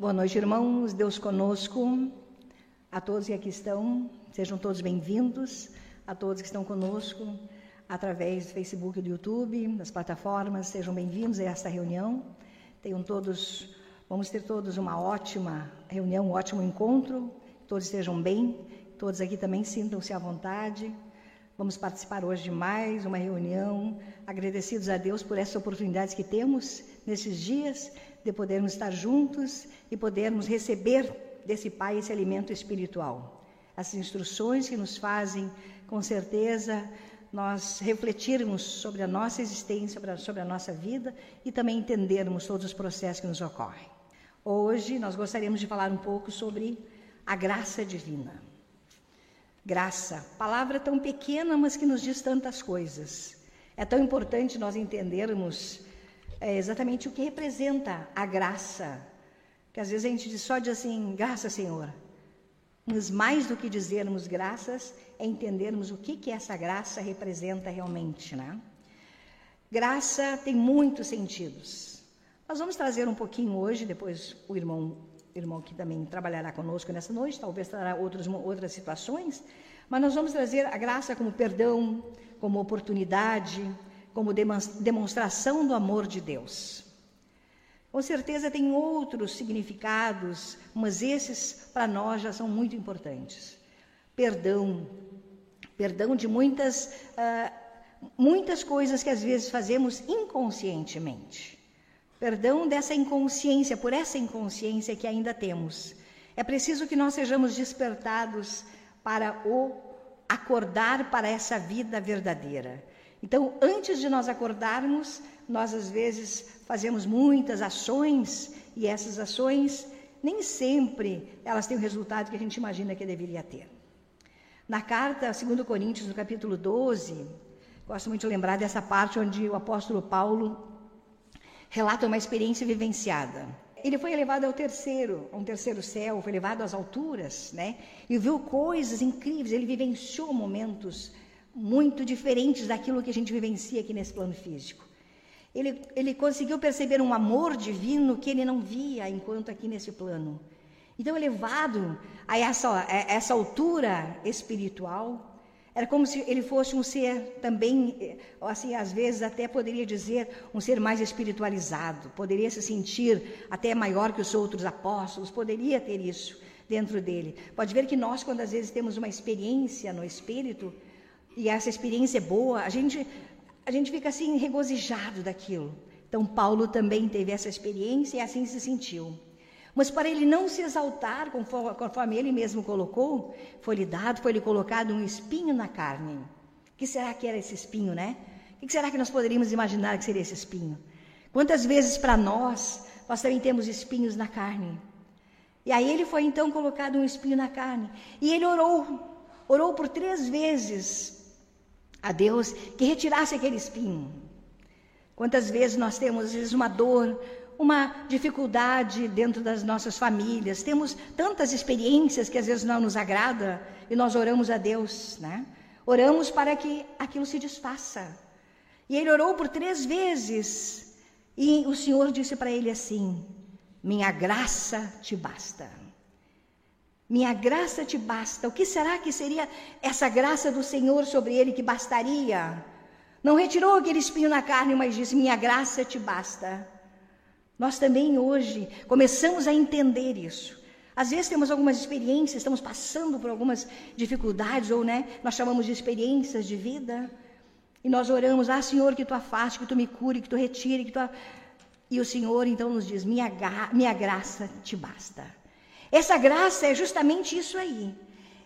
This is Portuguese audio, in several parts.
Boa noite, irmãos. Deus conosco. A todos que aqui estão, sejam todos bem-vindos. A todos que estão conosco através do Facebook e do YouTube, das plataformas, sejam bem-vindos a esta reunião. Tenham todos, vamos ter todos uma ótima reunião, um ótimo encontro. Todos estejam bem. Todos aqui também sintam-se à vontade. Vamos participar hoje de mais uma reunião, agradecidos a Deus por essas oportunidades que temos nesses dias de podermos estar juntos e podermos receber desse Pai esse alimento espiritual. As instruções que nos fazem, com certeza, nós refletirmos sobre a nossa existência, sobre a nossa vida e também entendermos todos os processos que nos ocorrem. Hoje nós gostaríamos de falar um pouco sobre a graça divina. Graça, palavra tão pequena, mas que nos diz tantas coisas. É tão importante nós entendermos é, exatamente o que representa a graça. Que às vezes a gente só diz assim, graça, Senhor. Mas mais do que dizermos graças, é entendermos o que, que essa graça representa realmente, né? Graça tem muitos sentidos. Nós vamos trazer um pouquinho hoje, depois o irmão, irmão que também trabalhará conosco nessa noite, talvez trará outros, outras situações, mas nós vamos trazer a graça como perdão, como oportunidade, como demonstração do amor de Deus. Com certeza tem outros significados, mas esses para nós já são muito importantes. Perdão, perdão de muitas, uh, muitas coisas que às vezes fazemos inconscientemente. Perdão dessa inconsciência, por essa inconsciência que ainda temos. É preciso que nós sejamos despertados para o acordar para essa vida verdadeira. Então, antes de nós acordarmos, nós às vezes fazemos muitas ações e essas ações nem sempre elas têm o resultado que a gente imagina que deveria ter. Na carta 2 Coríntios, no capítulo 12, gosto muito de lembrar dessa parte onde o apóstolo Paulo relata uma experiência vivenciada. Ele foi elevado ao terceiro, a um terceiro céu, foi levado às alturas, né? E viu coisas incríveis, ele vivenciou momentos muito diferentes daquilo que a gente vivencia aqui nesse plano físico. Ele, ele conseguiu perceber um amor divino que ele não via enquanto aqui nesse plano. Então, elevado a essa, a essa altura espiritual, era como se ele fosse um ser também, assim, às vezes até poderia dizer, um ser mais espiritualizado, poderia se sentir até maior que os outros apóstolos, poderia ter isso dentro dele. Pode ver que nós, quando às vezes temos uma experiência no espírito, e essa experiência é boa, a gente, a gente fica assim regozijado daquilo. Então, Paulo também teve essa experiência e assim se sentiu. Mas para ele não se exaltar, conforme, conforme ele mesmo colocou, foi-lhe dado, foi-lhe colocado um espinho na carne. O que será que era esse espinho, né? O que será que nós poderíamos imaginar que seria esse espinho? Quantas vezes para nós, nós também temos espinhos na carne? E aí ele foi então colocado um espinho na carne. E ele orou, orou por três vezes a Deus que retirasse aquele espinho. Quantas vezes nós temos, às vezes, uma dor, uma dificuldade dentro das nossas famílias, temos tantas experiências que às vezes não nos agrada e nós oramos a Deus, né? Oramos para que aquilo se desfaça. E ele orou por três vezes e o Senhor disse para ele assim: Minha graça te basta. Minha graça te basta. O que será que seria essa graça do Senhor sobre ele que bastaria? Não retirou aquele espinho na carne, mas disse: Minha graça te basta. Nós também hoje começamos a entender isso. Às vezes temos algumas experiências, estamos passando por algumas dificuldades, ou né, nós chamamos de experiências de vida, e nós oramos: Ah, Senhor, que tu afaste, que tu me cure, que tu retire, que tu. E o Senhor então nos diz: Minha, minha graça te basta. Essa graça é justamente isso aí.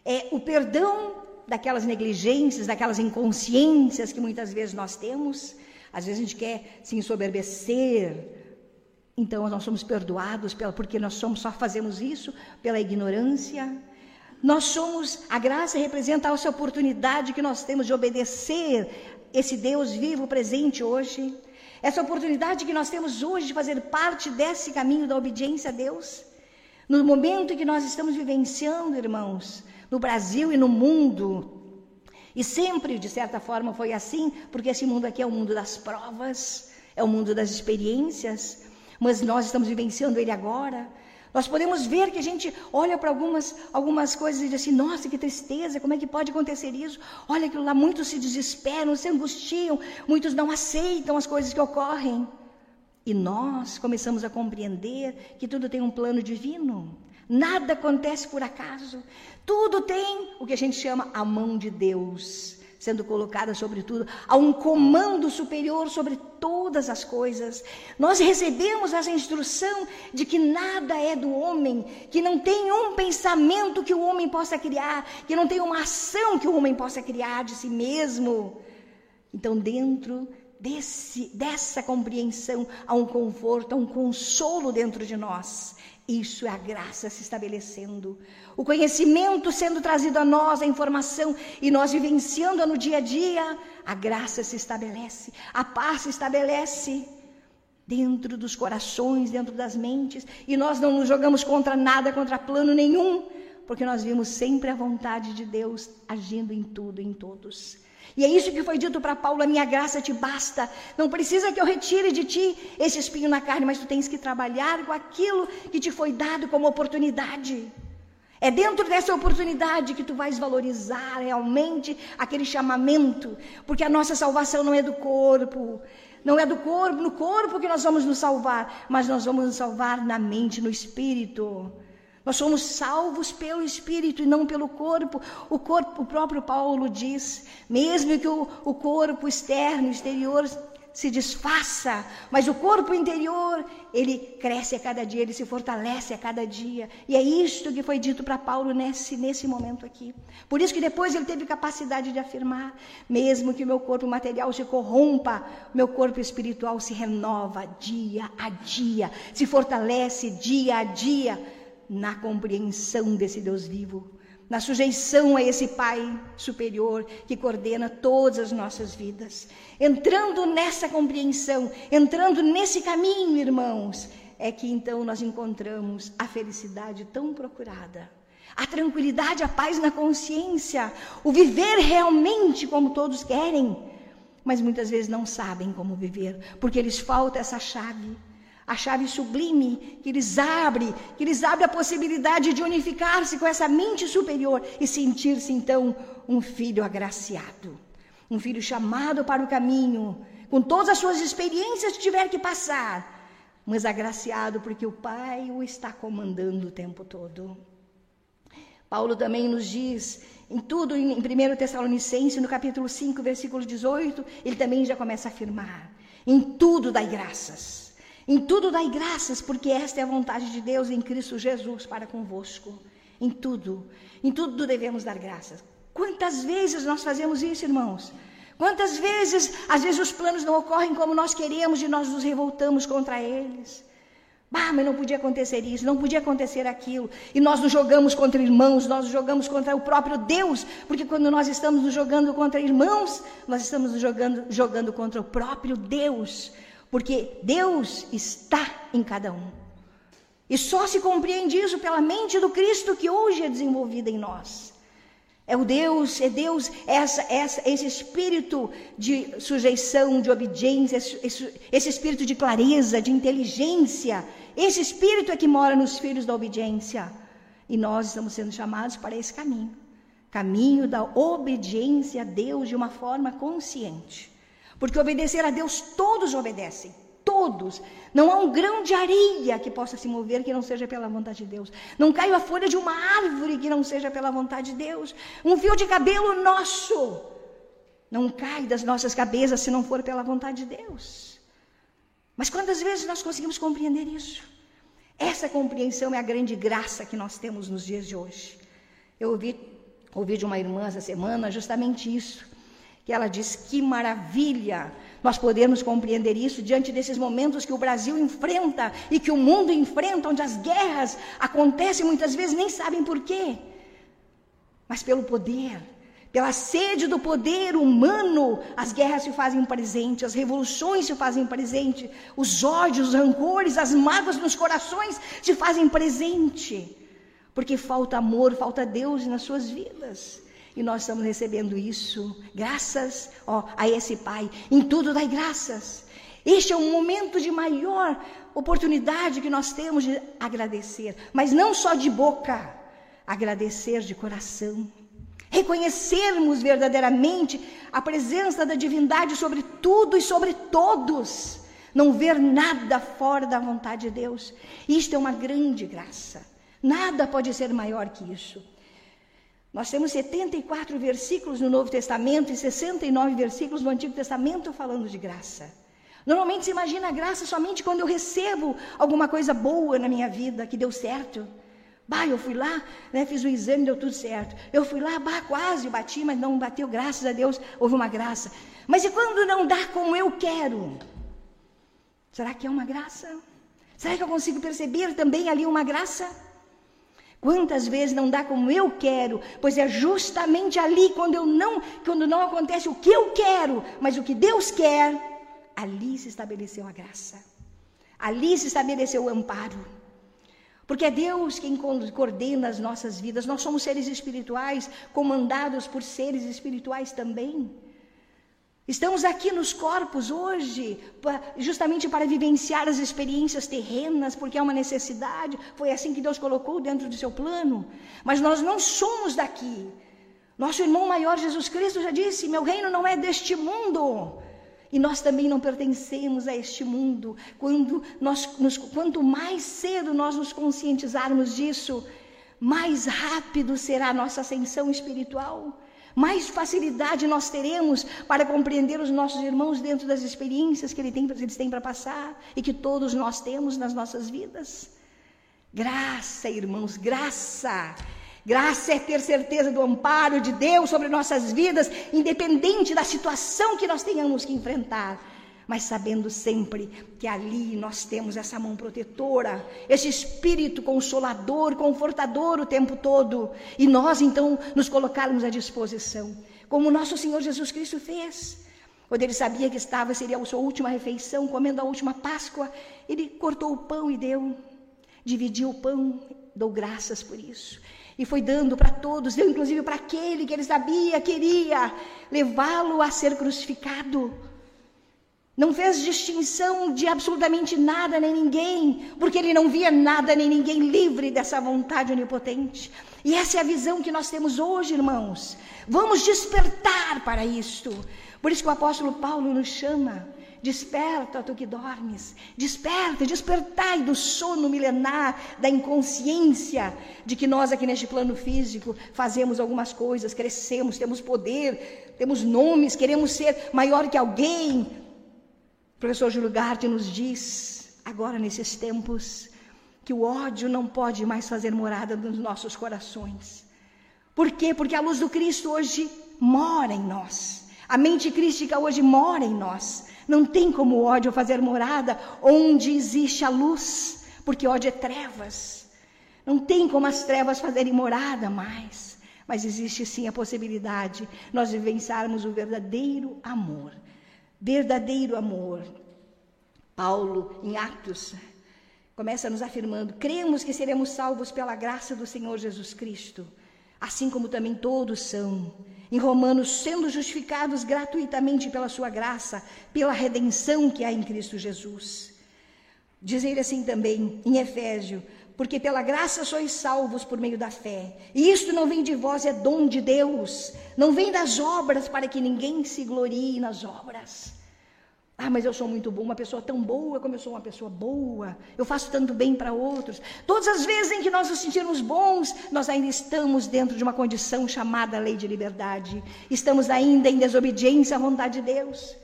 É o perdão daquelas negligências, daquelas inconsciências que muitas vezes nós temos. Às vezes a gente quer se ensoberbecer. Então nós somos perdoados pela, porque nós somos só fazemos isso pela ignorância. Nós somos, a graça representa essa oportunidade que nós temos de obedecer esse Deus vivo presente hoje. Essa oportunidade que nós temos hoje de fazer parte desse caminho da obediência a Deus. No momento que nós estamos vivenciando, irmãos, no Brasil e no mundo, e sempre, de certa forma, foi assim, porque esse mundo aqui é o mundo das provas, é o mundo das experiências, mas nós estamos vivenciando ele agora. Nós podemos ver que a gente olha para algumas, algumas coisas e diz assim: nossa, que tristeza, como é que pode acontecer isso? Olha aquilo lá, muitos se desesperam, se angustiam, muitos não aceitam as coisas que ocorrem. E nós começamos a compreender que tudo tem um plano divino. Nada acontece por acaso. Tudo tem o que a gente chama a mão de Deus sendo colocada sobre tudo, um comando superior sobre todas as coisas. Nós recebemos essa instrução de que nada é do homem, que não tem um pensamento que o homem possa criar, que não tem uma ação que o homem possa criar de si mesmo. Então, dentro desse, dessa compreensão, há um conforto, há um consolo dentro de nós. Isso é a graça se estabelecendo. O conhecimento sendo trazido a nós, a informação, e nós vivenciando no dia a dia, a graça se estabelece, a paz se estabelece dentro dos corações, dentro das mentes, e nós não nos jogamos contra nada, contra plano nenhum, porque nós vimos sempre a vontade de Deus agindo em tudo, em todos. E é isso que foi dito para Paulo: a minha graça te basta. Não precisa que eu retire de ti esse espinho na carne, mas tu tens que trabalhar com aquilo que te foi dado como oportunidade. É dentro dessa oportunidade que tu vais valorizar realmente aquele chamamento, porque a nossa salvação não é do corpo, não é do corpo, no corpo que nós vamos nos salvar, mas nós vamos nos salvar na mente, no espírito. Nós somos salvos pelo Espírito e não pelo corpo. O corpo, o próprio Paulo diz, mesmo que o, o corpo externo, exterior se desfaça, mas o corpo interior, ele cresce a cada dia, ele se fortalece a cada dia. E é isto que foi dito para Paulo nesse, nesse momento aqui. Por isso que depois ele teve capacidade de afirmar, mesmo que o meu corpo material se corrompa, meu corpo espiritual se renova dia a dia, se fortalece dia a dia na compreensão desse Deus vivo, na sujeição a esse Pai superior que coordena todas as nossas vidas. Entrando nessa compreensão, entrando nesse caminho, irmãos, é que então nós encontramos a felicidade tão procurada. A tranquilidade, a paz na consciência, o viver realmente como todos querem, mas muitas vezes não sabem como viver, porque lhes falta essa chave a chave sublime que lhes abre, que lhes abre a possibilidade de unificar-se com essa mente superior e sentir-se então um filho agraciado, um filho chamado para o caminho, com todas as suas experiências que tiver que passar, mas agraciado porque o Pai o está comandando o tempo todo. Paulo também nos diz, em tudo, em 1 Tessalonicenses, no capítulo 5, versículo 18, ele também já começa a afirmar: em tudo dai graças em tudo dai graças, porque esta é a vontade de Deus em Cristo Jesus para convosco. Em tudo, em tudo devemos dar graças. Quantas vezes nós fazemos isso, irmãos? Quantas vezes, às vezes, os planos não ocorrem como nós queremos e nós nos revoltamos contra eles? Ah, mas não podia acontecer isso, não podia acontecer aquilo. E nós nos jogamos contra irmãos, nós nos jogamos contra o próprio Deus, porque quando nós estamos nos jogando contra irmãos, nós estamos nos jogando, jogando contra o próprio Deus porque Deus está em cada um. E só se compreende isso pela mente do Cristo que hoje é desenvolvida em nós. É o Deus, é Deus, essa, essa, esse espírito de sujeição, de obediência, esse, esse espírito de clareza, de inteligência. Esse espírito é que mora nos filhos da obediência. E nós estamos sendo chamados para esse caminho caminho da obediência a Deus de uma forma consciente. Porque obedecer a Deus todos obedecem. Todos. Não há um grão de areia que possa se mover que não seja pela vontade de Deus. Não cai a folha de uma árvore que não seja pela vontade de Deus. Um fio de cabelo nosso não cai das nossas cabeças se não for pela vontade de Deus. Mas quantas vezes nós conseguimos compreender isso? Essa compreensão é a grande graça que nós temos nos dias de hoje. Eu ouvi, ouvi de uma irmã essa semana justamente isso que ela diz que maravilha nós podemos compreender isso diante desses momentos que o Brasil enfrenta e que o mundo enfrenta, onde as guerras acontecem muitas vezes nem sabem por quê, mas pelo poder, pela sede do poder humano, as guerras se fazem presente, as revoluções se fazem presente, os ódios, os rancores, as mágoas nos corações se fazem presente, porque falta amor, falta Deus nas suas vidas. E nós estamos recebendo isso, graças ó, a esse Pai. Em tudo dai graças. Este é um momento de maior oportunidade que nós temos de agradecer, mas não só de boca, agradecer de coração. Reconhecermos verdadeiramente a presença da divindade sobre tudo e sobre todos. Não ver nada fora da vontade de Deus. Isto é uma grande graça. Nada pode ser maior que isso. Nós temos 74 versículos no Novo Testamento e 69 versículos no Antigo Testamento falando de graça. Normalmente se imagina a graça somente quando eu recebo alguma coisa boa na minha vida, que deu certo. Bah, eu fui lá, né, fiz o exame, deu tudo certo. Eu fui lá, bah, quase bati, mas não bateu, graças a Deus, houve uma graça. Mas e quando não dá como eu quero? Será que é uma graça? Será que eu consigo perceber também ali uma graça? Quantas vezes não dá como eu quero, pois é justamente ali quando eu não, quando não acontece o que eu quero, mas o que Deus quer, ali se estabeleceu a graça. Ali se estabeleceu o amparo. Porque é Deus quem coordena as nossas vidas. Nós somos seres espirituais, comandados por seres espirituais também. Estamos aqui nos corpos hoje, justamente para vivenciar as experiências terrenas, porque é uma necessidade. Foi assim que Deus colocou dentro do seu plano. Mas nós não somos daqui. Nosso irmão maior Jesus Cristo já disse: Meu reino não é deste mundo. E nós também não pertencemos a este mundo. Quando nós, nos, quanto mais cedo nós nos conscientizarmos disso, mais rápido será a nossa ascensão espiritual. Mais facilidade nós teremos para compreender os nossos irmãos dentro das experiências que eles têm para passar e que todos nós temos nas nossas vidas. Graça, irmãos, graça. Graça é ter certeza do amparo de Deus sobre nossas vidas, independente da situação que nós tenhamos que enfrentar, mas sabendo sempre que ali nós temos essa mão protetora, esse espírito consolador, confortador o tempo todo, e nós então nos colocarmos à disposição, como nosso Senhor Jesus Cristo fez. Quando ele sabia que estava, seria a sua última refeição, comendo a última Páscoa, ele cortou o pão e deu, dividiu o pão, dou graças por isso. E foi dando para todos, deu inclusive para aquele que ele sabia, queria levá-lo a ser crucificado. Não fez distinção de absolutamente nada nem ninguém, porque ele não via nada nem ninguém livre dessa vontade onipotente. E essa é a visão que nós temos hoje, irmãos. Vamos despertar para isto. Por isso que o apóstolo Paulo nos chama Desperta, tu que dormes. Desperta, despertai do sono milenar, da inconsciência de que nós aqui neste plano físico fazemos algumas coisas, crescemos, temos poder, temos nomes, queremos ser maior que alguém. Professor Júlio Garte nos diz, agora nesses tempos, que o ódio não pode mais fazer morada nos nossos corações. Por quê? Porque a luz do Cristo hoje mora em nós. A mente crística hoje mora em nós. Não tem como o ódio fazer morada onde existe a luz, porque ódio é trevas. Não tem como as trevas fazerem morada mais. Mas existe sim a possibilidade nós vivenciarmos o verdadeiro amor. Verdadeiro amor. Paulo, em Atos, começa nos afirmando: cremos que seremos salvos pela graça do Senhor Jesus Cristo, assim como também todos são em Romanos, sendo justificados gratuitamente pela sua graça, pela redenção que há em Cristo Jesus. Diz ele assim também em Efésio, porque pela graça sois salvos por meio da fé. E isto não vem de vós, é dom de Deus. Não vem das obras para que ninguém se glorie nas obras. Ah, mas eu sou muito boa, uma pessoa tão boa como eu sou uma pessoa boa. Eu faço tanto bem para outros. Todas as vezes em que nós nos sentimos bons, nós ainda estamos dentro de uma condição chamada lei de liberdade. Estamos ainda em desobediência à vontade de Deus.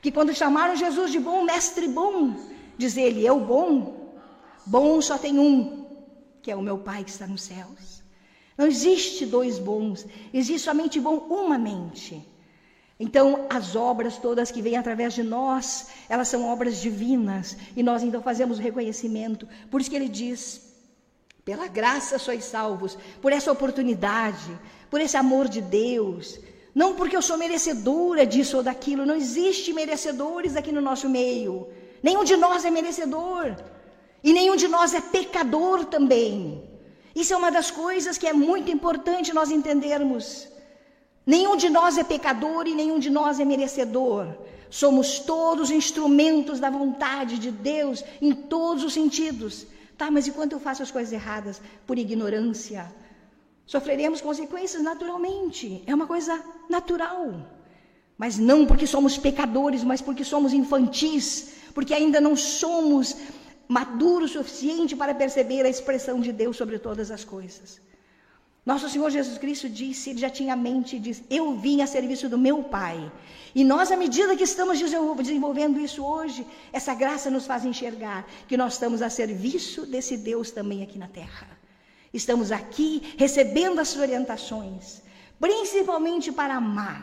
Que quando chamaram Jesus de bom, mestre bom, diz ele, eu bom, bom só tem um, que é o meu Pai que está nos céus. Não existe dois bons, existe somente bom uma mente. Então, as obras todas que vêm através de nós, elas são obras divinas, e nós então fazemos o reconhecimento. Por isso que ele diz: pela graça sois salvos, por essa oportunidade, por esse amor de Deus. Não porque eu sou merecedora disso ou daquilo, não existe merecedores aqui no nosso meio. Nenhum de nós é merecedor, e nenhum de nós é pecador também. Isso é uma das coisas que é muito importante nós entendermos. Nenhum de nós é pecador e nenhum de nós é merecedor. Somos todos instrumentos da vontade de Deus em todos os sentidos. Tá, mas e quando eu faço as coisas erradas por ignorância? Sofreremos consequências naturalmente. É uma coisa natural. Mas não porque somos pecadores, mas porque somos infantis, porque ainda não somos maduros o suficiente para perceber a expressão de Deus sobre todas as coisas. Nosso Senhor Jesus Cristo disse, ele já tinha a mente, diz, eu vim a serviço do meu Pai. E nós, à medida que estamos desenvolvendo isso hoje, essa graça nos faz enxergar que nós estamos a serviço desse Deus também aqui na terra. Estamos aqui recebendo as suas orientações, principalmente para amar.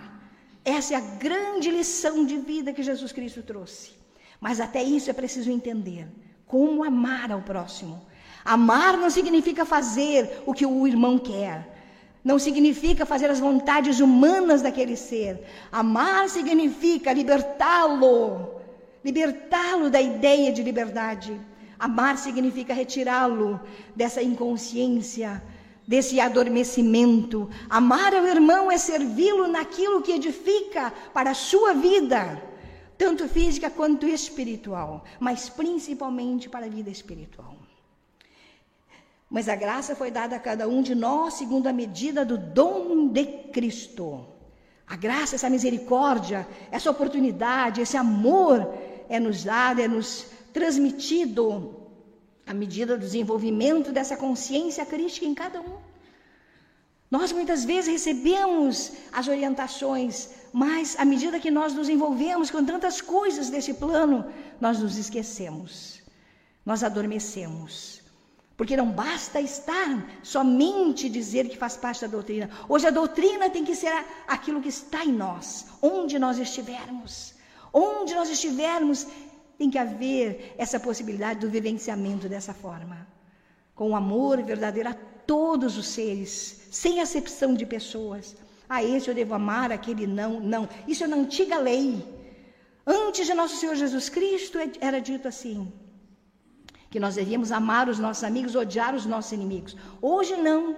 Essa é a grande lição de vida que Jesus Cristo trouxe. Mas até isso é preciso entender como amar ao próximo. Amar não significa fazer o que o irmão quer. Não significa fazer as vontades humanas daquele ser. Amar significa libertá-lo, libertá-lo da ideia de liberdade. Amar significa retirá-lo dessa inconsciência, desse adormecimento. Amar ao irmão é servi-lo naquilo que edifica para a sua vida, tanto física quanto espiritual, mas principalmente para a vida espiritual. Mas a graça foi dada a cada um de nós segundo a medida do dom de Cristo. A graça, essa misericórdia, essa oportunidade, esse amor é nos dado, é nos transmitido à medida do desenvolvimento dessa consciência crítica em cada um. Nós muitas vezes recebemos as orientações, mas à medida que nós nos envolvemos com tantas coisas desse plano, nós nos esquecemos, nós adormecemos. Porque não basta estar somente dizer que faz parte da doutrina. Hoje a doutrina tem que ser aquilo que está em nós, onde nós estivermos. Onde nós estivermos, tem que haver essa possibilidade do vivenciamento dessa forma. Com amor verdadeiro a todos os seres, sem acepção de pessoas. A esse eu devo amar, aquele não, não. Isso é na antiga lei. Antes de nosso Senhor Jesus Cristo era dito assim: que nós devíamos amar os nossos amigos, odiar os nossos inimigos. Hoje não.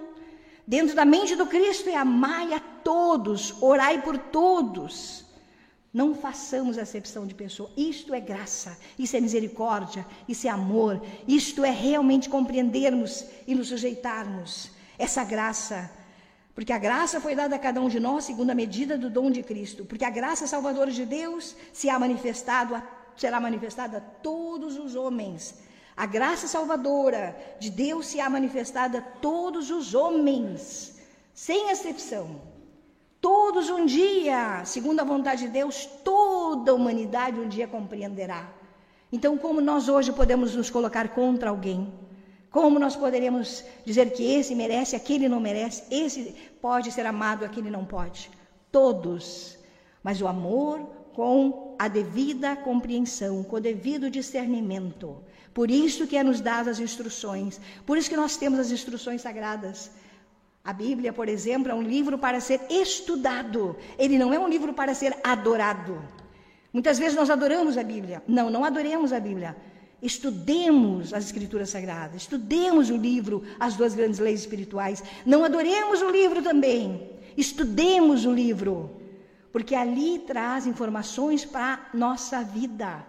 Dentro da mente do Cristo é amai a todos, orai por todos. Não façamos acepção de pessoa. Isto é graça, isso é misericórdia, isso é amor, isto é realmente compreendermos e nos sujeitarmos. Essa graça, porque a graça foi dada a cada um de nós segundo a medida do dom de Cristo. Porque a graça salvadora de Deus se há manifestado, será manifestada a todos os homens a graça salvadora de Deus se há manifestado a todos os homens, sem exceção. Todos um dia, segundo a vontade de Deus, toda a humanidade um dia compreenderá. Então, como nós hoje podemos nos colocar contra alguém? Como nós poderemos dizer que esse merece, aquele não merece, esse pode ser amado, aquele não pode? Todos. Mas o amor com a devida compreensão, com o devido discernimento. Por isso que é nos dadas as instruções. Por isso que nós temos as instruções sagradas. A Bíblia, por exemplo, é um livro para ser estudado. Ele não é um livro para ser adorado. Muitas vezes nós adoramos a Bíblia. Não, não adoremos a Bíblia. Estudemos as Escrituras Sagradas, estudemos o livro, as duas grandes leis espirituais. Não adoremos o livro também, estudemos o livro, porque ali traz informações para a nossa vida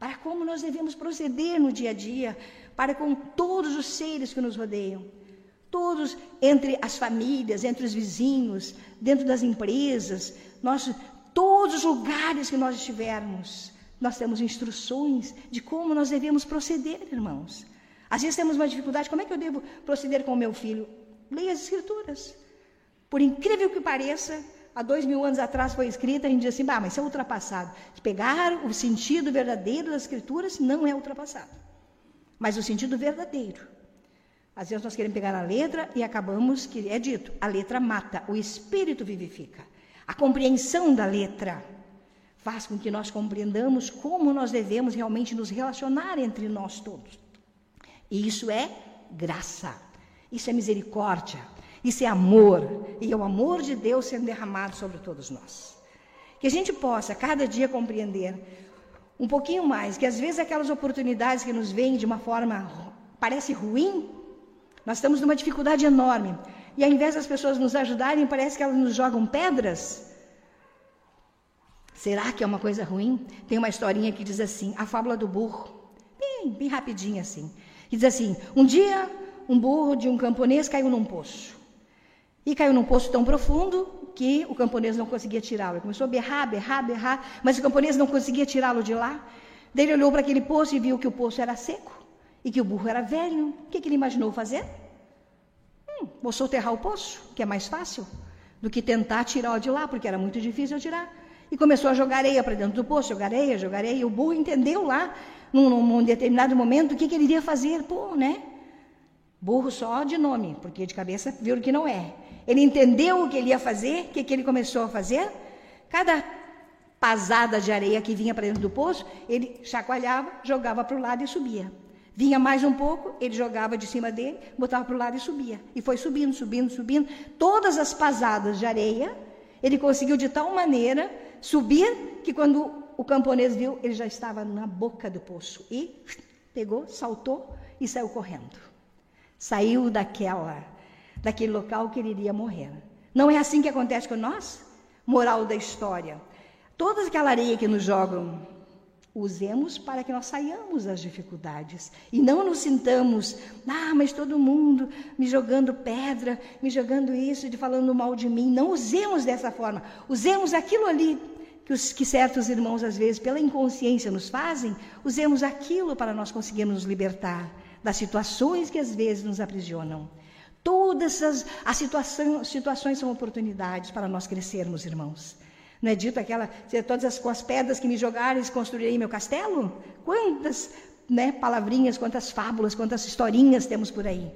para como nós devemos proceder no dia a dia, para com todos os seres que nos rodeiam. Todos, entre as famílias, entre os vizinhos, dentro das empresas, nós, todos os lugares que nós estivermos, nós temos instruções de como nós devemos proceder, irmãos. Às vezes temos uma dificuldade, como é que eu devo proceder com o meu filho? Leia as escrituras. Por incrível que pareça, há dois mil anos atrás foi escrita, a gente diz assim, bah, mas isso é ultrapassado. Pegar o sentido verdadeiro das escrituras não é ultrapassado. Mas o sentido verdadeiro. Às vezes nós queremos pegar a letra e acabamos que é dito, a letra mata, o espírito vivifica. A compreensão da letra faz com que nós compreendamos como nós devemos realmente nos relacionar entre nós todos. E isso é graça. Isso é misericórdia. Isso é amor, e é o amor de Deus sendo derramado sobre todos nós. Que a gente possa cada dia compreender um pouquinho mais, que às vezes aquelas oportunidades que nos vêm de uma forma parece ruim, nós estamos numa dificuldade enorme. E ao invés das pessoas nos ajudarem, parece que elas nos jogam pedras. Será que é uma coisa ruim? Tem uma historinha que diz assim: a fábula do burro, bem, bem rapidinha assim. Que diz assim: um dia um burro de um camponês caiu num poço. E caiu num poço tão profundo que o camponês não conseguia tirá-lo. Ele começou a berrar, berrar, berrar, mas o camponês não conseguia tirá-lo de lá. Daí ele olhou para aquele poço e viu que o poço era seco e que o burro era velho. O que, que ele imaginou fazer? Hum, vou soterrar o poço, que é mais fácil do que tentar tirar de lá, porque era muito difícil tirar. E começou a jogar areia para dentro do poço, jogar areia, jogar areia. E o burro entendeu lá, num, num determinado momento, o que, que ele iria fazer. Pô, né? Burro só de nome, porque de cabeça viu que não é. Ele entendeu o que ele ia fazer, o que, que ele começou a fazer. Cada pasada de areia que vinha para dentro do poço, ele chacoalhava, jogava para o lado e subia. Vinha mais um pouco, ele jogava de cima dele, botava para o lado e subia. E foi subindo, subindo, subindo. Todas as pasadas de areia, ele conseguiu de tal maneira subir que quando o camponês viu, ele já estava na boca do poço. E pegou, saltou e saiu correndo. Saiu daquela, daquele local que ele iria morrer. Não é assim que acontece com nós? Moral da história. Toda aquela areia que nos jogam, usemos para que nós saiamos das dificuldades e não nos sintamos, ah, mas todo mundo me jogando pedra, me jogando isso, de falando mal de mim. Não usemos dessa forma. Usemos aquilo ali que, os, que certos irmãos às vezes pela inconsciência nos fazem. Usemos aquilo para nós conseguirmos nos libertar das situações que às vezes nos aprisionam. Todas as, as situação, situações são oportunidades para nós crescermos, irmãos. Não é dito aquela, todas as, com as pedras que me jogares construirei meu castelo? Quantas né, palavrinhas, quantas fábulas, quantas historinhas temos por aí.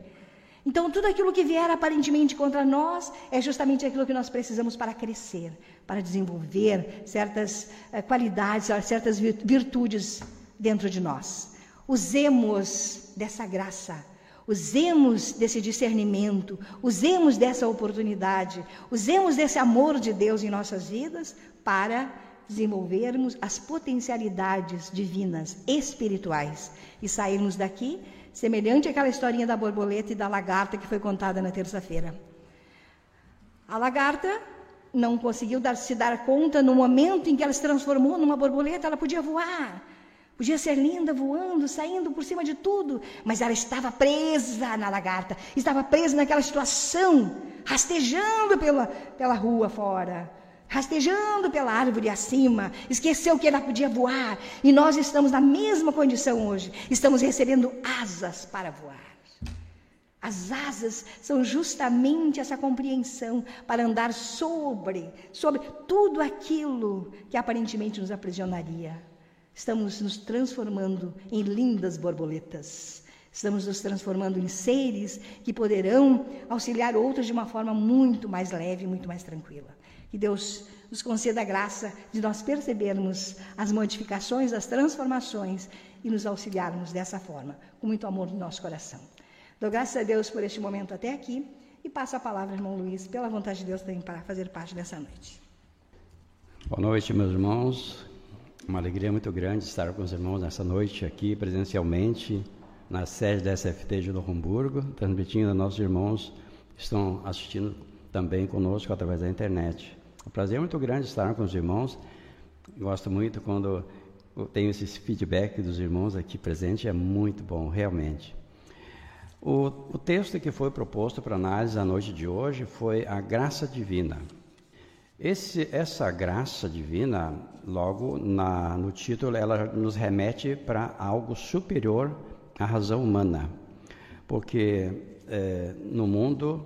Então, tudo aquilo que vier aparentemente contra nós é justamente aquilo que nós precisamos para crescer, para desenvolver certas eh, qualidades, certas virtudes dentro de nós. Usemos dessa graça, usemos desse discernimento, usemos dessa oportunidade, usemos desse amor de Deus em nossas vidas para desenvolvermos as potencialidades divinas, espirituais e sairmos daqui semelhante àquela historinha da borboleta e da lagarta que foi contada na terça-feira. A lagarta não conseguiu dar, se dar conta no momento em que ela se transformou numa borboleta, ela podia voar. Podia ser linda, voando, saindo por cima de tudo, mas ela estava presa na lagarta, estava presa naquela situação, rastejando pela, pela rua fora, rastejando pela árvore acima, esqueceu que ela podia voar, e nós estamos na mesma condição hoje, estamos recebendo asas para voar. As asas são justamente essa compreensão para andar sobre, sobre tudo aquilo que aparentemente nos aprisionaria. Estamos nos transformando em lindas borboletas. Estamos nos transformando em seres que poderão auxiliar outros de uma forma muito mais leve, muito mais tranquila. Que Deus nos conceda a graça de nós percebermos as modificações, as transformações e nos auxiliarmos dessa forma, com muito amor no nosso coração. Dou graças a Deus por este momento até aqui e passo a palavra, irmão Luiz, pela vontade de Deus também para fazer parte dessa noite. Boa noite, meus irmãos. Uma alegria muito grande estar com os irmãos nessa noite aqui presencialmente na sede da SFT de Novo Hamburgo, transmitindo a nossos irmãos que estão assistindo também conosco através da internet. Um prazer muito grande estar com os irmãos. Gosto muito quando tenho esse feedback dos irmãos aqui presentes, é muito bom, realmente. O, o texto que foi proposto para análise à noite de hoje foi a graça divina. Esse, essa graça divina, logo na, no título, ela nos remete para algo superior à razão humana, porque é, no mundo,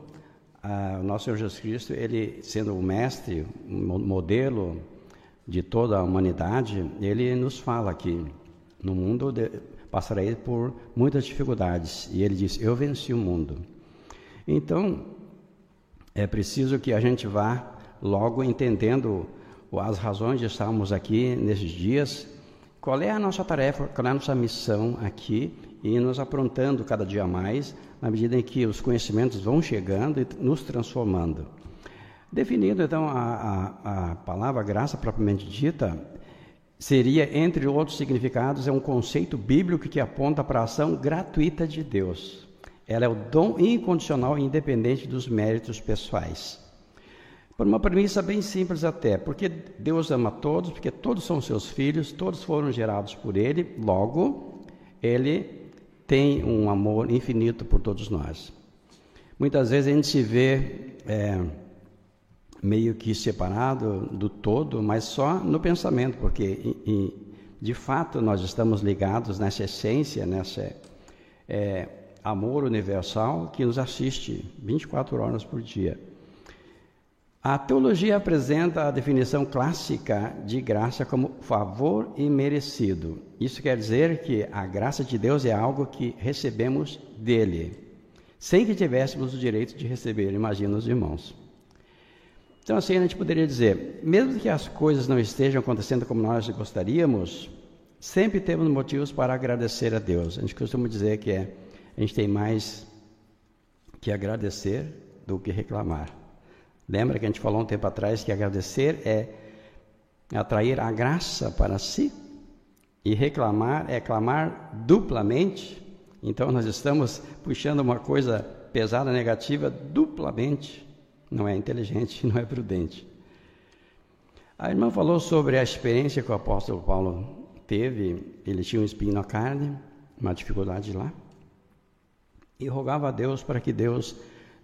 o nosso Senhor Jesus Cristo, ele sendo o mestre, o modelo de toda a humanidade, ele nos fala que no mundo de, passarei por muitas dificuldades, e ele diz: Eu venci o mundo. Então, é preciso que a gente vá logo entendendo as razões de estarmos aqui nesses dias, qual é a nossa tarefa, qual é a nossa missão aqui e nos aprontando cada dia mais, na medida em que os conhecimentos vão chegando e nos transformando. Definindo então a, a, a palavra graça propriamente dita, seria, entre outros significados, é um conceito bíblico que aponta para a ação gratuita de Deus. Ela é o dom incondicional e independente dos méritos pessoais. Por uma premissa bem simples até, porque Deus ama todos, porque todos são seus filhos, todos foram gerados por Ele, logo, Ele tem um amor infinito por todos nós. Muitas vezes a gente se vê é, meio que separado do todo, mas só no pensamento, porque de fato nós estamos ligados nessa essência, nessa é, amor universal que nos assiste 24 horas por dia. A teologia apresenta a definição clássica de graça como favor imerecido. Isso quer dizer que a graça de Deus é algo que recebemos dele, sem que tivéssemos o direito de receber, imagina os irmãos. Então, assim, a gente poderia dizer: mesmo que as coisas não estejam acontecendo como nós gostaríamos, sempre temos motivos para agradecer a Deus. A gente costuma dizer que é, a gente tem mais que agradecer do que reclamar. Lembra que a gente falou um tempo atrás que agradecer é atrair a graça para si e reclamar é clamar duplamente. Então nós estamos puxando uma coisa pesada negativa duplamente. Não é inteligente, não é prudente. A irmã falou sobre a experiência que o apóstolo Paulo teve. Ele tinha um espinho na carne, uma dificuldade lá, e rogava a Deus para que Deus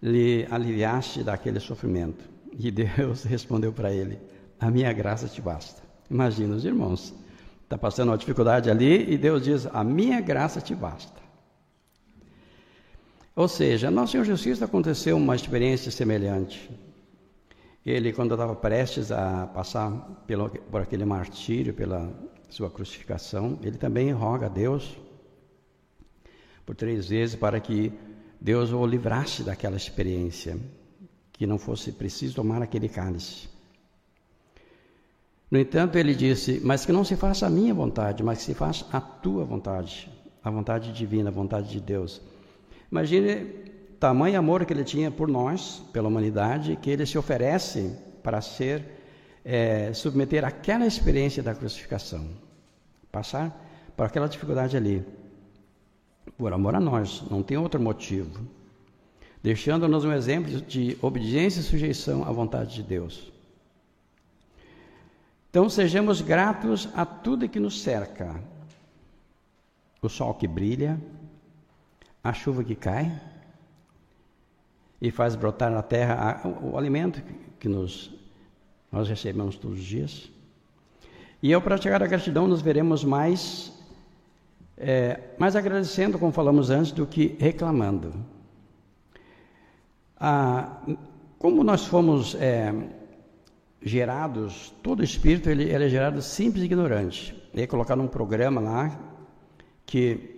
lhe aliviasse daquele sofrimento. E Deus respondeu para ele: A minha graça te basta. Imagina os irmãos, está passando uma dificuldade ali e Deus diz: A minha graça te basta. Ou seja, nosso Senhor Jesus aconteceu uma experiência semelhante. Ele, quando estava prestes a passar pelo, por aquele martírio, pela sua crucificação, ele também roga a Deus por três vezes para que Deus o livrasse daquela experiência, que não fosse preciso tomar aquele cálice. No entanto, ele disse: Mas que não se faça a minha vontade, mas que se faça a tua vontade, a vontade divina, a vontade de Deus. Imagine tamanho amor que ele tinha por nós, pela humanidade, que ele se oferece para ser, é, submeter aquela experiência da crucificação, passar por aquela dificuldade ali, por amor a nós, não tem outro motivo, deixando-nos um exemplo de obediência e sujeição à vontade de Deus. Então sejamos gratos a tudo que nos cerca, o sol que brilha, a chuva que cai e faz brotar na terra o, alimento que nos, nós recebemos todos os dias. E ao praticar a gratidão, nos veremos mais, é, mais agradecendo, como falamos antes, do que reclamando. Ah, como nós fomos é, gerados, todo espírito ele, ele, é gerado simples e ignorante. E colocar num programa lá que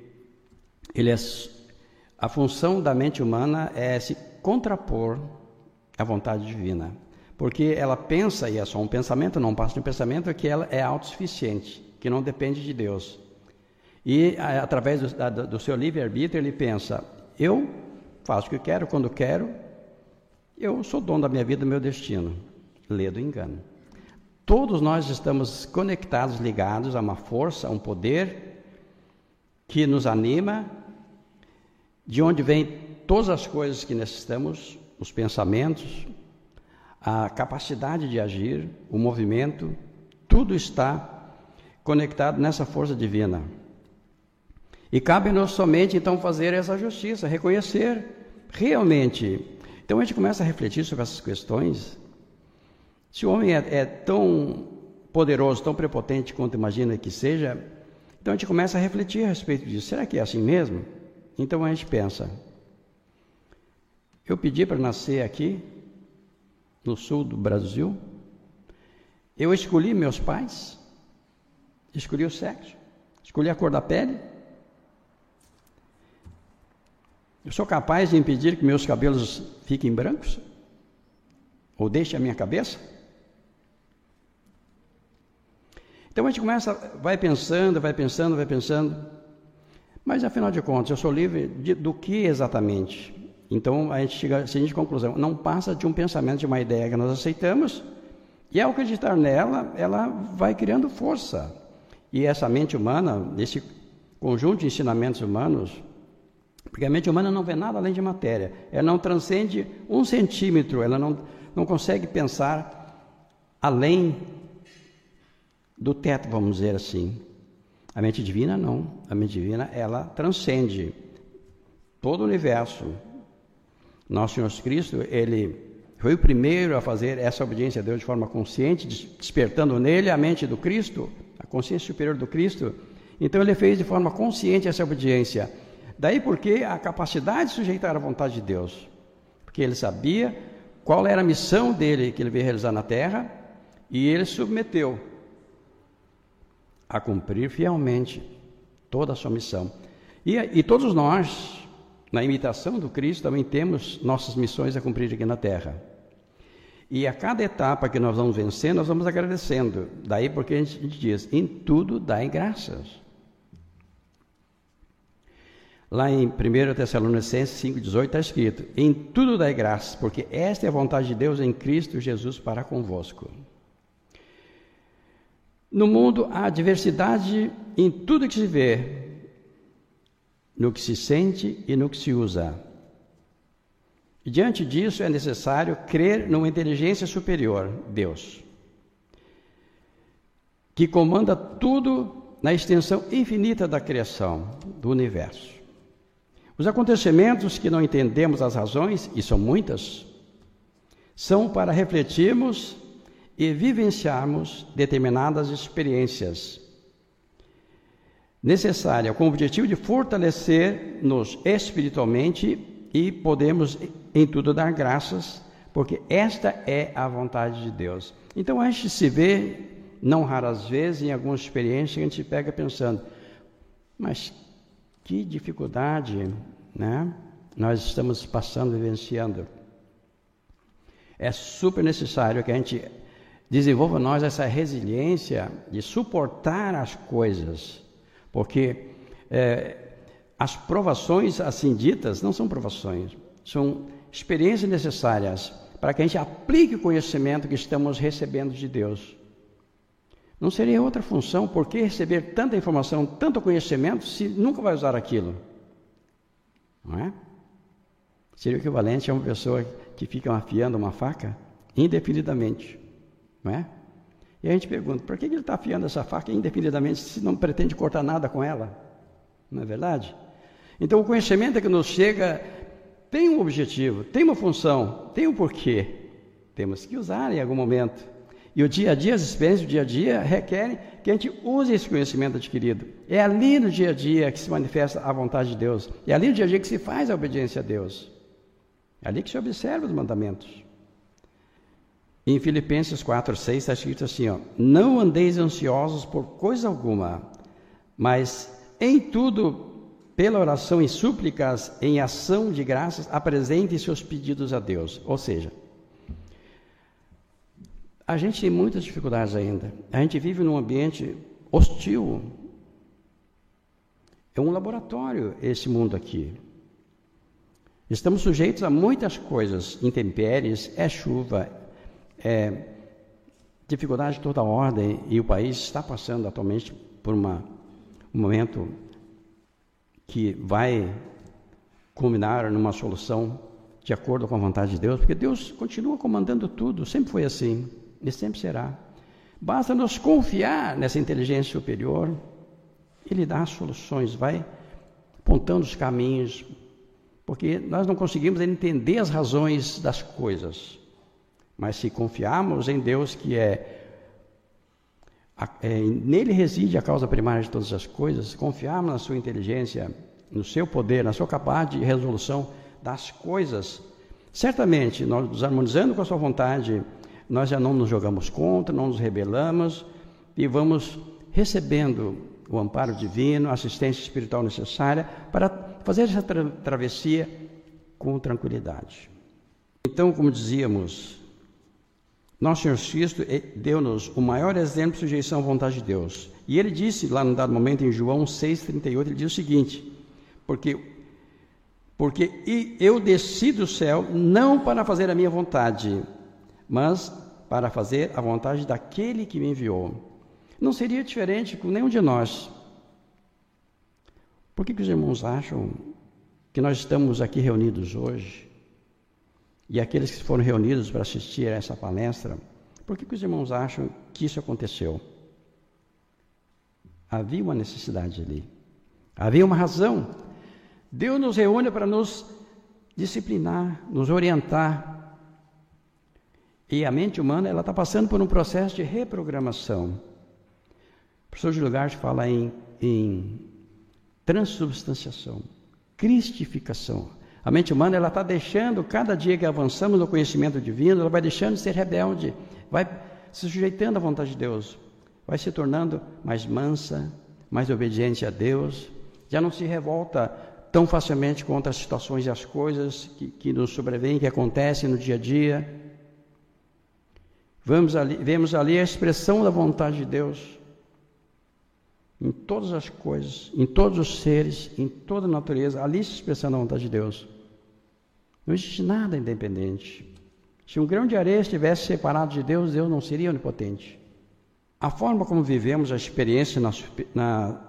ele é a função da mente humana é se contrapor à vontade divina, porque ela pensa, e é só um pensamento, não passa de um pensamento, que ela é autossuficiente, que não depende de Deus. E através do, do seu livre-arbítrio, ele pensa: eu faço o que quero, quando quero, eu sou dono da minha vida, do meu destino. Lê do engano. Todos nós estamos conectados, ligados a uma força, a um poder que nos anima, de onde vem todas as coisas que necessitamos, os pensamentos, a capacidade de agir, o movimento, tudo está conectado nessa força divina. E cabe-nos somente então fazer essa justiça, reconhecer realmente. Então a gente começa a refletir sobre essas questões. Se o homem é, é tão poderoso, tão prepotente quanto imagina que seja, então a gente começa a refletir a respeito disso. Será que é assim mesmo? Então a gente pensa: eu pedi para nascer aqui, no sul do Brasil, eu escolhi meus pais, escolhi o sexo, escolhi a cor da pele. Eu sou capaz de impedir que meus cabelos fiquem brancos? Ou deixe a minha cabeça? Então a gente começa, vai pensando, vai pensando, vai pensando. Mas afinal de contas, eu sou livre de, do que exatamente? Então a gente chega à seguinte conclusão: não passa de um pensamento, de uma ideia que nós aceitamos, e ao acreditar nela, ela vai criando força. E essa mente humana, esse conjunto de ensinamentos humanos, porque a mente humana não vê nada além de matéria, ela não transcende um centímetro, ela não, não consegue pensar além do teto, vamos dizer assim. A mente divina não. A mente divina ela transcende todo o universo. Nosso Senhor Cristo, ele foi o primeiro a fazer essa obediência a Deus de forma consciente, despertando nele a mente do Cristo, a consciência superior do Cristo. Então ele fez de forma consciente essa obediência. Daí porque a capacidade de sujeitar à vontade de Deus. Porque ele sabia qual era a missão dele que ele veio realizar na terra e ele submeteu a cumprir fielmente toda a sua missão. E, e todos nós, na imitação do Cristo, também temos nossas missões a cumprir aqui na terra. E a cada etapa que nós vamos vencendo, nós vamos agradecendo. Daí porque a gente, a gente diz: em tudo dai graças. Lá em 1 Tessalonicenses 5,18 está escrito: Em tudo dai graças, porque esta é a vontade de Deus em Cristo Jesus para convosco. No mundo há diversidade em tudo que se vê, no que se sente e no que se usa. E diante disso é necessário crer numa inteligência superior, Deus, que comanda tudo na extensão infinita da criação, do universo. Os acontecimentos que não entendemos as razões, e são muitas, são para refletirmos e vivenciarmos determinadas experiências necessárias com o objetivo de fortalecer-nos espiritualmente e podemos em tudo dar graças, porque esta é a vontade de Deus. Então a gente se vê, não raras vezes, em algumas experiências, a gente pega pensando, mas que dificuldade né, nós estamos passando, vivenciando. É super necessário que a gente desenvolva nós essa resiliência de suportar as coisas, porque é, as provações assim ditas não são provações, são experiências necessárias para que a gente aplique o conhecimento que estamos recebendo de Deus. Não seria outra função, por que receber tanta informação, tanto conhecimento, se nunca vai usar aquilo? Não é? Seria o equivalente a uma pessoa que fica afiando uma faca indefinidamente. Não é? E a gente pergunta, por que ele está afiando essa faca indefinidamente se não pretende cortar nada com ela? Não é verdade? Então o conhecimento que nos chega tem um objetivo, tem uma função, tem um porquê. Temos que usar em algum momento. E o dia a dia, as experiências do dia a dia requerem que a gente use esse conhecimento adquirido. É ali no dia a dia que se manifesta a vontade de Deus. É ali no dia a dia que se faz a obediência a Deus. É ali que se observa os mandamentos. Em Filipenses 4, 6 está escrito assim: ó, Não andeis ansiosos por coisa alguma, mas em tudo pela oração e súplicas, em ação de graças, apresente seus pedidos a Deus. Ou seja, a gente tem muitas dificuldades ainda. A gente vive num ambiente hostil. É um laboratório esse mundo aqui. Estamos sujeitos a muitas coisas, intempéries, é chuva, é dificuldade de toda ordem, e o país está passando atualmente por uma, um momento que vai culminar numa solução de acordo com a vontade de Deus, porque Deus continua comandando tudo, sempre foi assim e sempre será. Basta nos confiar nessa inteligência superior, Ele dá soluções, vai apontando os caminhos, porque nós não conseguimos entender as razões das coisas, mas se confiarmos em Deus, que é é, nele reside a causa primária de todas as coisas, confiarmos na sua inteligência, no seu poder, na sua capacidade de resolução das coisas, certamente, nós nos harmonizando com a sua vontade, nós já não nos jogamos contra, não nos rebelamos e vamos recebendo o amparo divino, a assistência espiritual necessária para fazer essa tra travessia com tranquilidade. Então, como dizíamos, nosso Senhor Cristo eh, deu-nos o maior exemplo de sujeição à vontade de Deus. E ele disse lá num dado momento em João 6,38, ele diz o seguinte: Porque, porque eu desci do céu não para fazer a minha vontade, mas para fazer a vontade daquele que me enviou. Não seria diferente com nenhum de nós. Por que, que os irmãos acham que nós estamos aqui reunidos hoje? e aqueles que foram reunidos para assistir a essa palestra, por que, que os irmãos acham que isso aconteceu? Havia uma necessidade ali, havia uma razão. Deus nos reúne para nos disciplinar, nos orientar. E a mente humana ela está passando por um processo de reprogramação. O professor de lugar fala em, em transubstanciação, cristificação. A mente humana ela está deixando, cada dia que avançamos no conhecimento divino, ela vai deixando de ser rebelde, vai se sujeitando à vontade de Deus, vai se tornando mais mansa, mais obediente a Deus, já não se revolta tão facilmente contra as situações e as coisas que, que nos sobrevêm, que acontecem no dia a dia. Vamos ali, vemos ali a expressão da vontade de Deus em todas as coisas, em todos os seres, em toda a natureza, ali se expressando a vontade de Deus. Não existe nada independente. Se um grão de areia estivesse separado de Deus, Deus não seria onipotente. A forma como vivemos a experiência na, na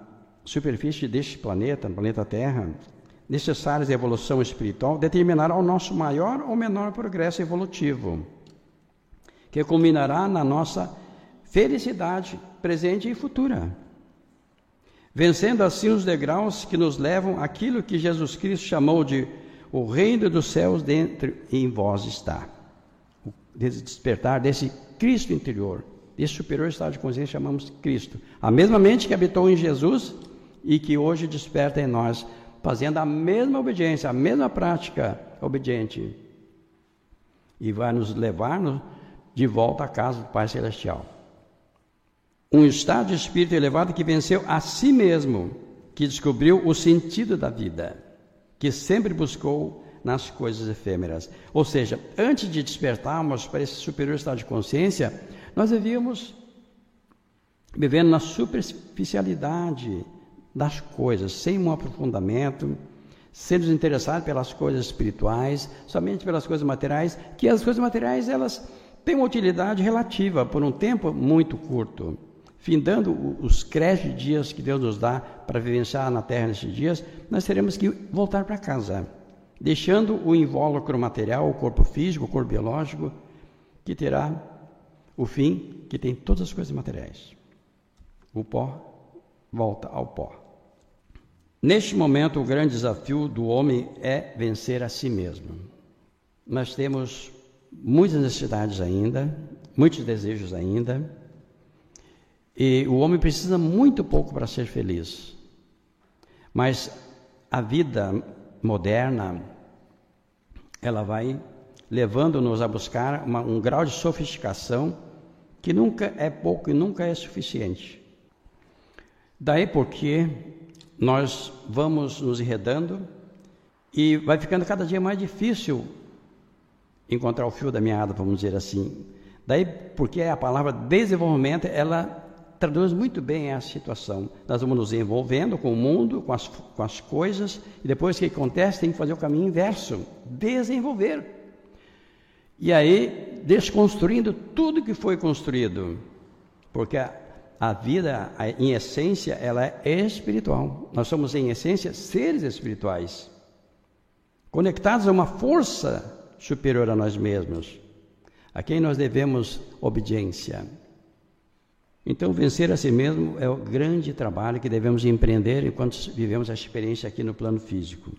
superfície deste planeta, no planeta Terra, necessárias à evolução espiritual, determinará o nosso maior ou menor progresso evolutivo, que culminará na nossa felicidade presente e futura, vencendo assim os degraus que nos levam àquilo que Jesus Cristo chamou de o reino dos céus dentro em vós está. O despertar desse Cristo interior, desse superior estado de consciência chamamos Cristo. A mesma mente que habitou em Jesus e que hoje desperta em nós, fazendo a mesma obediência, a mesma prática obediente. E vai nos levar de volta à casa do Pai Celestial. Um estado de espírito elevado que venceu a si mesmo, que descobriu o sentido da vida que sempre buscou nas coisas efêmeras. Ou seja, antes de despertarmos para esse superior estado de consciência, nós devíamos vivendo na superficialidade das coisas, sem um aprofundamento, sendo interessados pelas coisas espirituais, somente pelas coisas materiais, que as coisas materiais elas têm uma utilidade relativa por um tempo muito curto findando os de dias que Deus nos dá para vivenciar na terra nesses dias, nós teremos que voltar para casa, deixando o invólucro material, o corpo físico, o corpo biológico, que terá o fim que tem todas as coisas materiais. O pó volta ao pó. Neste momento, o grande desafio do homem é vencer a si mesmo. Nós temos muitas necessidades ainda, muitos desejos ainda, e o homem precisa muito pouco para ser feliz. Mas a vida moderna, ela vai levando-nos a buscar uma, um grau de sofisticação que nunca é pouco e nunca é suficiente. Daí porque nós vamos nos enredando e vai ficando cada dia mais difícil encontrar o fio da meada, vamos dizer assim. Daí porque a palavra desenvolvimento, ela traduz muito bem essa situação. Nós vamos nos envolvendo com o mundo, com as, com as coisas, e depois que acontece, tem que fazer o caminho inverso desenvolver. E aí, desconstruindo tudo que foi construído, porque a, a vida, a, em essência, ela é espiritual. Nós somos, em essência, seres espirituais, conectados a uma força superior a nós mesmos, a quem nós devemos obediência. Então, vencer a si mesmo é o grande trabalho que devemos empreender enquanto vivemos a experiência aqui no plano físico.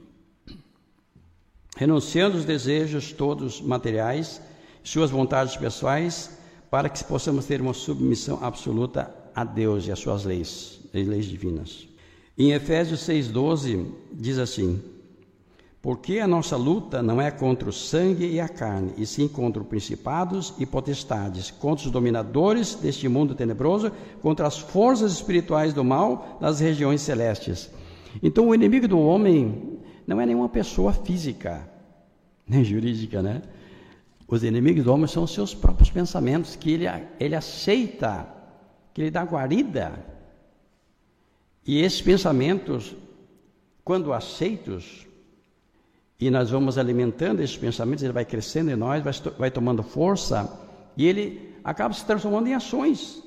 Renunciando os desejos todos materiais, suas vontades pessoais, para que possamos ter uma submissão absoluta a Deus e às suas leis, as leis divinas. Em Efésios 6,12 diz assim: porque a nossa luta não é contra o sangue e a carne, e sim contra os principados e potestades, contra os dominadores deste mundo tenebroso, contra as forças espirituais do mal nas regiões celestes. Então, o inimigo do homem não é nenhuma pessoa física, nem jurídica, né? Os inimigos do homem são os seus próprios pensamentos, que ele, ele aceita, que ele dá guarida. E esses pensamentos, quando aceitos, e nós vamos alimentando esses pensamentos, ele vai crescendo em nós, vai, vai tomando força e ele acaba se transformando em ações.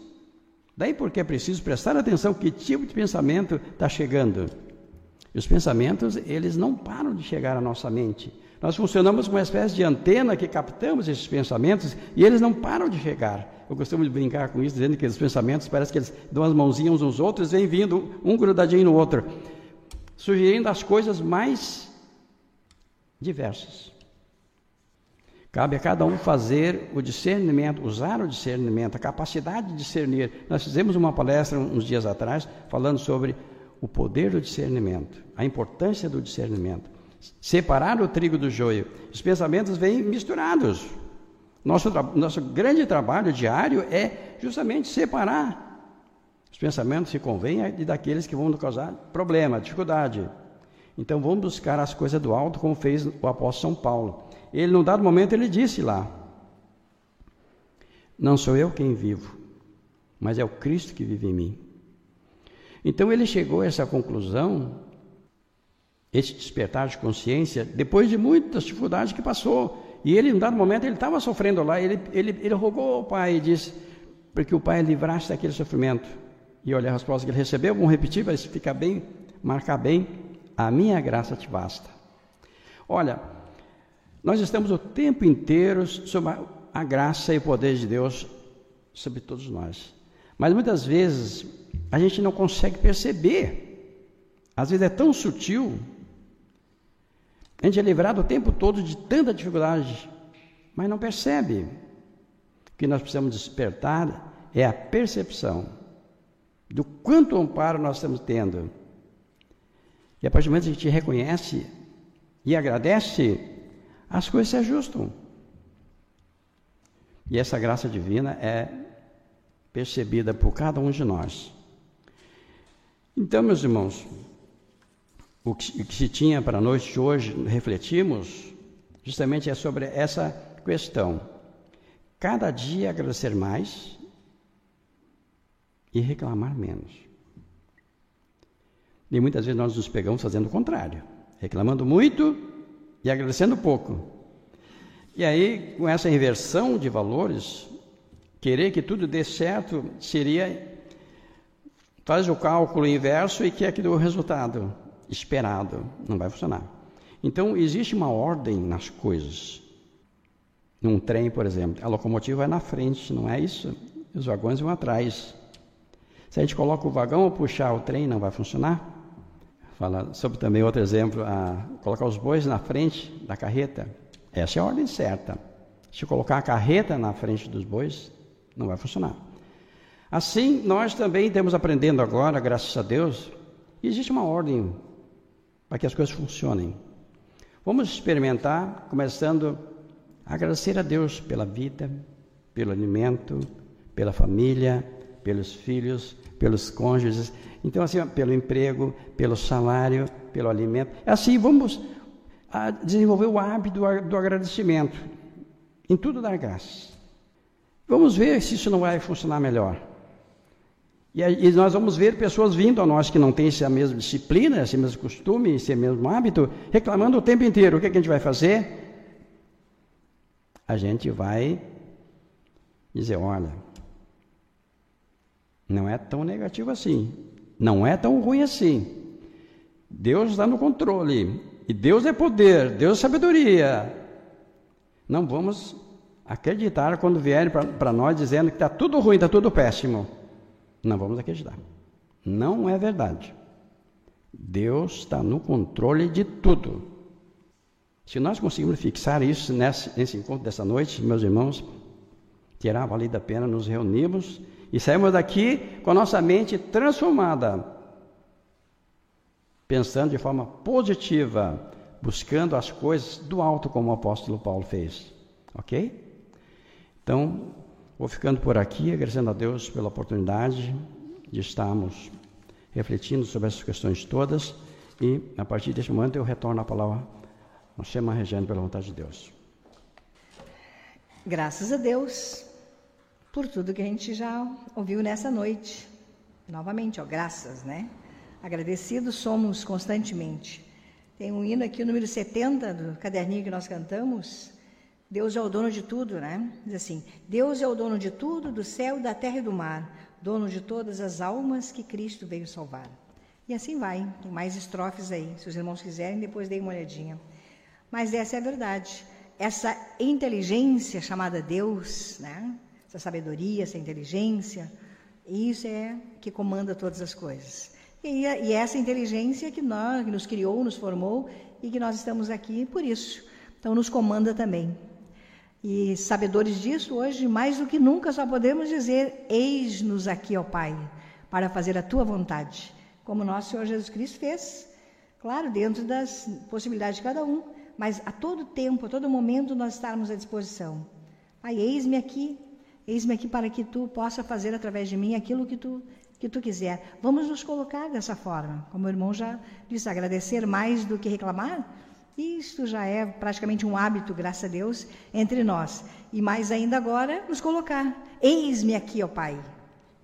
Daí porque é preciso prestar atenção que tipo de pensamento está chegando. E os pensamentos, eles não param de chegar à nossa mente, Nós funcionamos como uma espécie de antena que captamos esses pensamentos e eles não param de chegar. Eu costumo brincar com isso, dizendo que os pensamentos parece que eles dão as mãozinhas uns nos outros e vêm vindo um grudadinho no outro, sugerindo as coisas mais diversas. Cabe a cada um fazer o discernimento, usar o discernimento, a capacidade de discernir. Nós fizemos uma palestra uns dias atrás falando sobre o poder do discernimento, a importância do discernimento. Separar o trigo do joio. Os pensamentos vêm misturados. Nosso, nosso grande trabalho diário é justamente separar os pensamentos que convêm e daqueles que vão nos causar problema, dificuldade. Então vamos buscar as coisas do alto, como fez o apóstolo São Paulo. Ele, num dado momento, ele disse lá: Não sou eu quem vivo, mas é o Cristo que vive em mim. Então ele chegou a essa conclusão, esse despertar de consciência, depois de muitas dificuldades que passou. E ele, em dado momento, ele estava sofrendo lá, ele, ele, ele rogou ao pai e disse, porque o pai livrasse daquele sofrimento. E olha a resposta que ele recebeu, vamos repetir para ficar bem, marcar bem, a minha graça te basta. Olha, nós estamos o tempo inteiro sob a graça e o poder de Deus sobre todos nós. Mas muitas vezes a gente não consegue perceber. Às vezes é tão sutil a gente é livrado o tempo todo de tanta dificuldade, mas não percebe. O que nós precisamos despertar é a percepção do quanto amparo nós estamos tendo. E a partir do momento que a gente reconhece e agradece, as coisas se ajustam. E essa graça divina é percebida por cada um de nós. Então, meus irmãos, o que, se tinha para a noite de hoje, refletimos, justamente é sobre essa questão. Cada dia agradecer mais e reclamar menos. E muitas vezes nós nos pegamos fazendo o contrário, reclamando muito e agradecendo pouco. E aí, com essa inversão de valores, querer que tudo dê certo seria faz o cálculo inverso e quer que dê o resultado esperado, não vai funcionar. Então, existe uma ordem nas coisas. Num trem, por exemplo, a locomotiva vai na frente, não é isso? Os vagões vão atrás. Se a gente coloca o vagão ou puxar o trem, não vai funcionar. Fala sobre também outro exemplo, a colocar os bois na frente da carreta. Essa é a ordem certa. Se colocar a carreta na frente dos bois, não vai funcionar. Assim, nós também temos aprendendo agora, graças a Deus, existe uma ordem para que as coisas funcionem. Vamos experimentar, começando a agradecer a Deus pela vida, pelo alimento, pela família, pelos filhos, pelos cônjuges, então assim, pelo emprego, pelo salário, pelo alimento. Assim vamos desenvolver o hábito do agradecimento. Em tudo dar graças. Vamos ver se isso não vai funcionar melhor. E, e nós vamos ver pessoas vindo a nós que não têm essa mesma disciplina, esse mesmo costume, esse mesmo hábito, reclamando o tempo inteiro. O que, é que a gente vai fazer? A gente vai dizer: olha, não é tão negativo assim, não é tão ruim assim. Deus está no controle, e Deus é poder, Deus é sabedoria. Não vamos acreditar quando vierem para nós dizendo que está tudo ruim, está tudo péssimo. Não vamos acreditar. Não é verdade. Deus está no controle de tudo. Se nós conseguirmos fixar isso nesse, nesse encontro dessa noite, meus irmãos, terá valido a pena nos reunirmos e sairmos daqui com a nossa mente transformada, pensando de forma positiva, buscando as coisas do alto, como o apóstolo Paulo fez. Ok? Então, Vou ficando por aqui, agradecendo a Deus pela oportunidade de estarmos refletindo sobre essas questões todas e, a partir deste momento, eu retorno a palavra ao Chama Regendo pela vontade de Deus. Graças a Deus por tudo que a gente já ouviu nessa noite. Novamente, ó, graças, né? Agradecidos somos constantemente. Tem um hino aqui, o número 70 do caderninho que nós cantamos, Deus é o dono de tudo, né? Diz assim: Deus é o dono de tudo, do céu, da terra e do mar, dono de todas as almas que Cristo veio salvar. E assim vai, tem mais estrofes aí, se os irmãos quiserem, depois deem uma olhadinha. Mas essa é a verdade. Essa inteligência chamada Deus, né? Essa sabedoria, essa inteligência, isso é que comanda todas as coisas. E, e essa inteligência que, nós, que nos criou, nos formou e que nós estamos aqui por isso. Então, nos comanda também. E sabedores disso, hoje, mais do que nunca, só podemos dizer: Eis-nos aqui, ó Pai, para fazer a tua vontade, como nosso Senhor Jesus Cristo fez. Claro, dentro das possibilidades de cada um, mas a todo tempo, a todo momento, nós estarmos à disposição. Pai, eis-me aqui, eis-me aqui para que tu possa fazer através de mim aquilo que tu que tu quiser. Vamos nos colocar dessa forma, como o irmão já disse, agradecer mais do que reclamar. Isto já é praticamente um hábito, graças a Deus, entre nós. E mais ainda agora, nos colocar. Eis-me aqui, ó Pai.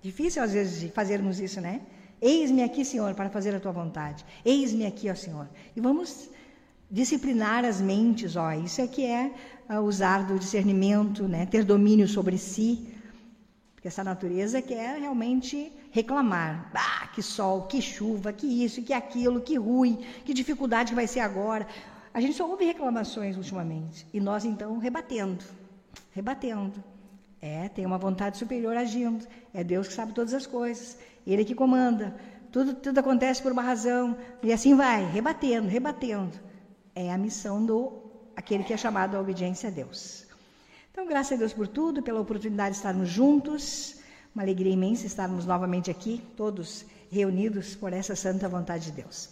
Difícil às vezes fazermos isso, né? Eis-me aqui, Senhor, para fazer a tua vontade. Eis-me aqui, ó Senhor. E vamos disciplinar as mentes, ó. Isso é que é usar do discernimento, né? Ter domínio sobre si, porque essa natureza quer realmente reclamar. Ah, que sol, que chuva, que isso, que aquilo, que ruim, que dificuldade que vai ser agora. A gente só ouve reclamações ultimamente. E nós, então, rebatendo. Rebatendo. É, tem uma vontade superior agindo. É Deus que sabe todas as coisas. Ele que comanda. Tudo, tudo acontece por uma razão. E assim vai, rebatendo, rebatendo. É a missão do aquele que é chamado à obediência a Deus. Então, graças a Deus por tudo, pela oportunidade de estarmos juntos. Uma alegria imensa estarmos novamente aqui, todos reunidos por essa santa vontade de Deus.